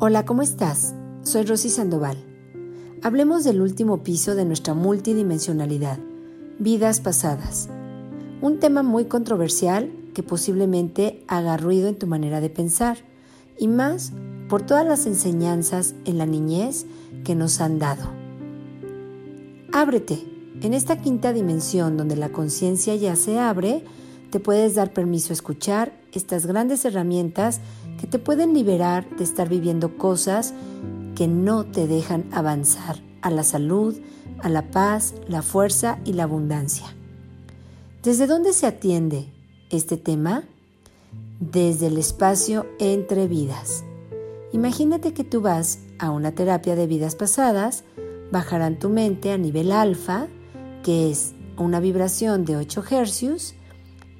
Hola, ¿cómo estás? Soy Rosy Sandoval. Hablemos del último piso de nuestra multidimensionalidad, vidas pasadas. Un tema muy controversial que posiblemente haga ruido en tu manera de pensar, y más por todas las enseñanzas en la niñez que nos han dado. Ábrete. En esta quinta dimensión donde la conciencia ya se abre, te puedes dar permiso a escuchar estas grandes herramientas que te pueden liberar de estar viviendo cosas que no te dejan avanzar a la salud, a la paz, la fuerza y la abundancia. ¿Desde dónde se atiende este tema? Desde el espacio entre vidas. Imagínate que tú vas a una terapia de vidas pasadas, bajarán tu mente a nivel alfa, que es una vibración de 8 hercios,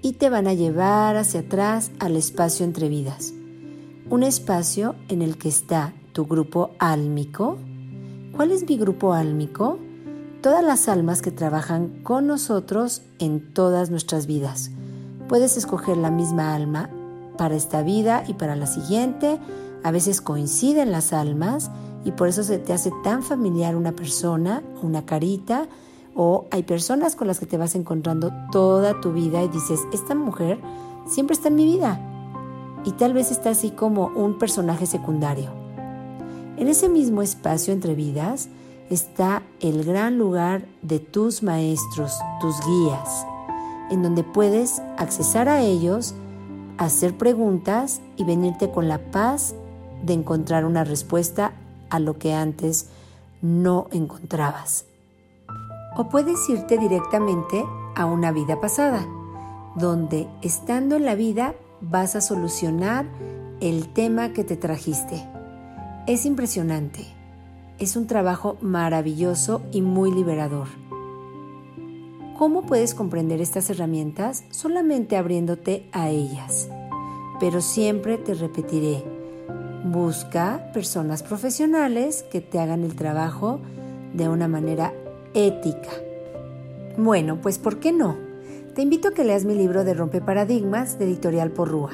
y te van a llevar hacia atrás al espacio entre vidas un espacio en el que está tu grupo álmico. ¿Cuál es mi grupo álmico? Todas las almas que trabajan con nosotros en todas nuestras vidas. Puedes escoger la misma alma para esta vida y para la siguiente. A veces coinciden las almas y por eso se te hace tan familiar una persona, una carita, o hay personas con las que te vas encontrando toda tu vida y dices, esta mujer siempre está en mi vida y tal vez está así como un personaje secundario. En ese mismo espacio entre vidas está el gran lugar de tus maestros, tus guías, en donde puedes accesar a ellos, hacer preguntas y venirte con la paz de encontrar una respuesta a lo que antes no encontrabas. O puedes irte directamente a una vida pasada, donde estando en la vida vas a solucionar el tema que te trajiste. Es impresionante. Es un trabajo maravilloso y muy liberador. ¿Cómo puedes comprender estas herramientas? Solamente abriéndote a ellas. Pero siempre te repetiré, busca personas profesionales que te hagan el trabajo de una manera ética. Bueno, pues ¿por qué no? Te invito a que leas mi libro de Rompe Paradigmas de Editorial Porrúa.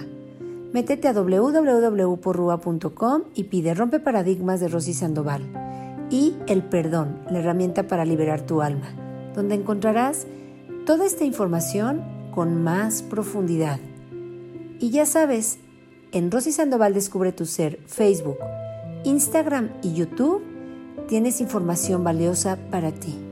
Métete a www.porrua.com y pide Rompe Paradigmas de Rosy Sandoval y El Perdón, la herramienta para liberar tu alma, donde encontrarás toda esta información con más profundidad. Y ya sabes, en Rosy Sandoval Descubre tu Ser, Facebook, Instagram y YouTube, tienes información valiosa para ti.